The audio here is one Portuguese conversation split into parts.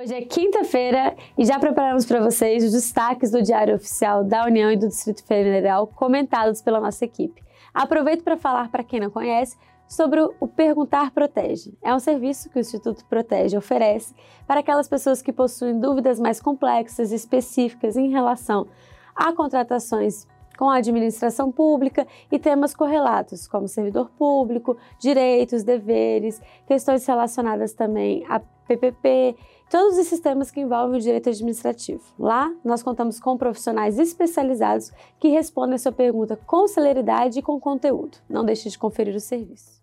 Hoje é quinta-feira e já preparamos para vocês os destaques do Diário Oficial da União e do Distrito Federal comentados pela nossa equipe. Aproveito para falar para quem não conhece sobre o Perguntar Protege. É um serviço que o Instituto Protege oferece para aquelas pessoas que possuem dúvidas mais complexas e específicas em relação a contratações com a administração pública e temas correlatos, como servidor público, direitos, deveres, questões relacionadas também a PPP, todos os sistemas que envolvem o direito administrativo. Lá, nós contamos com profissionais especializados que respondem a sua pergunta com celeridade e com conteúdo. Não deixe de conferir o serviço.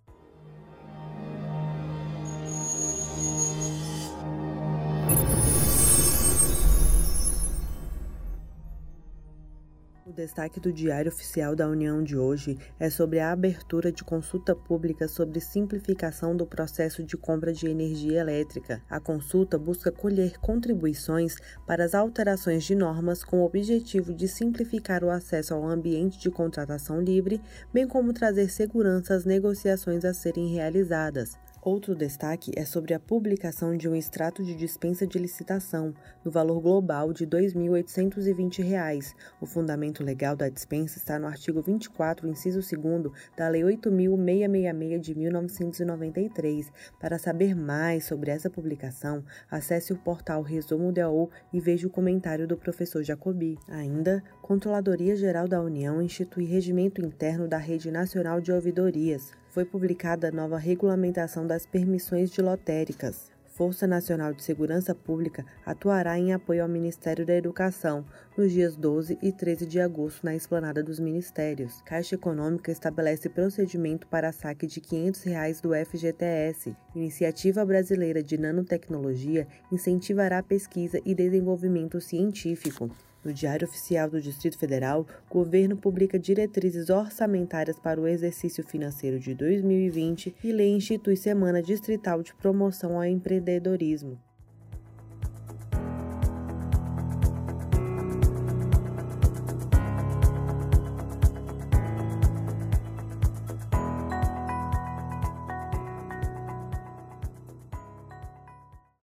Destaque do Diário Oficial da União de hoje é sobre a abertura de consulta pública sobre simplificação do processo de compra de energia elétrica. A consulta busca colher contribuições para as alterações de normas com o objetivo de simplificar o acesso ao ambiente de contratação livre, bem como trazer segurança às negociações a serem realizadas. Outro destaque é sobre a publicação de um extrato de dispensa de licitação, no valor global de R$ 2.820. O fundamento legal da dispensa está no artigo 24, inciso 2 da Lei 8.666 de 1993. Para saber mais sobre essa publicação, acesse o portal Resumo DAO e veja o comentário do professor Jacobi. Ainda, Controladoria Geral da União institui regimento interno da Rede Nacional de Ouvidorias foi publicada a nova regulamentação das permissões de lotéricas. Força Nacional de Segurança Pública atuará em apoio ao Ministério da Educação nos dias 12 e 13 de agosto na esplanada dos ministérios. Caixa Econômica estabelece procedimento para saque de 500 reais do FGTS. Iniciativa Brasileira de Nanotecnologia incentivará pesquisa e desenvolvimento científico. No Diário Oficial do Distrito Federal, o governo publica diretrizes orçamentárias para o exercício financeiro de 2020 e lei institui Semana Distrital de Promoção ao Empreendedorismo.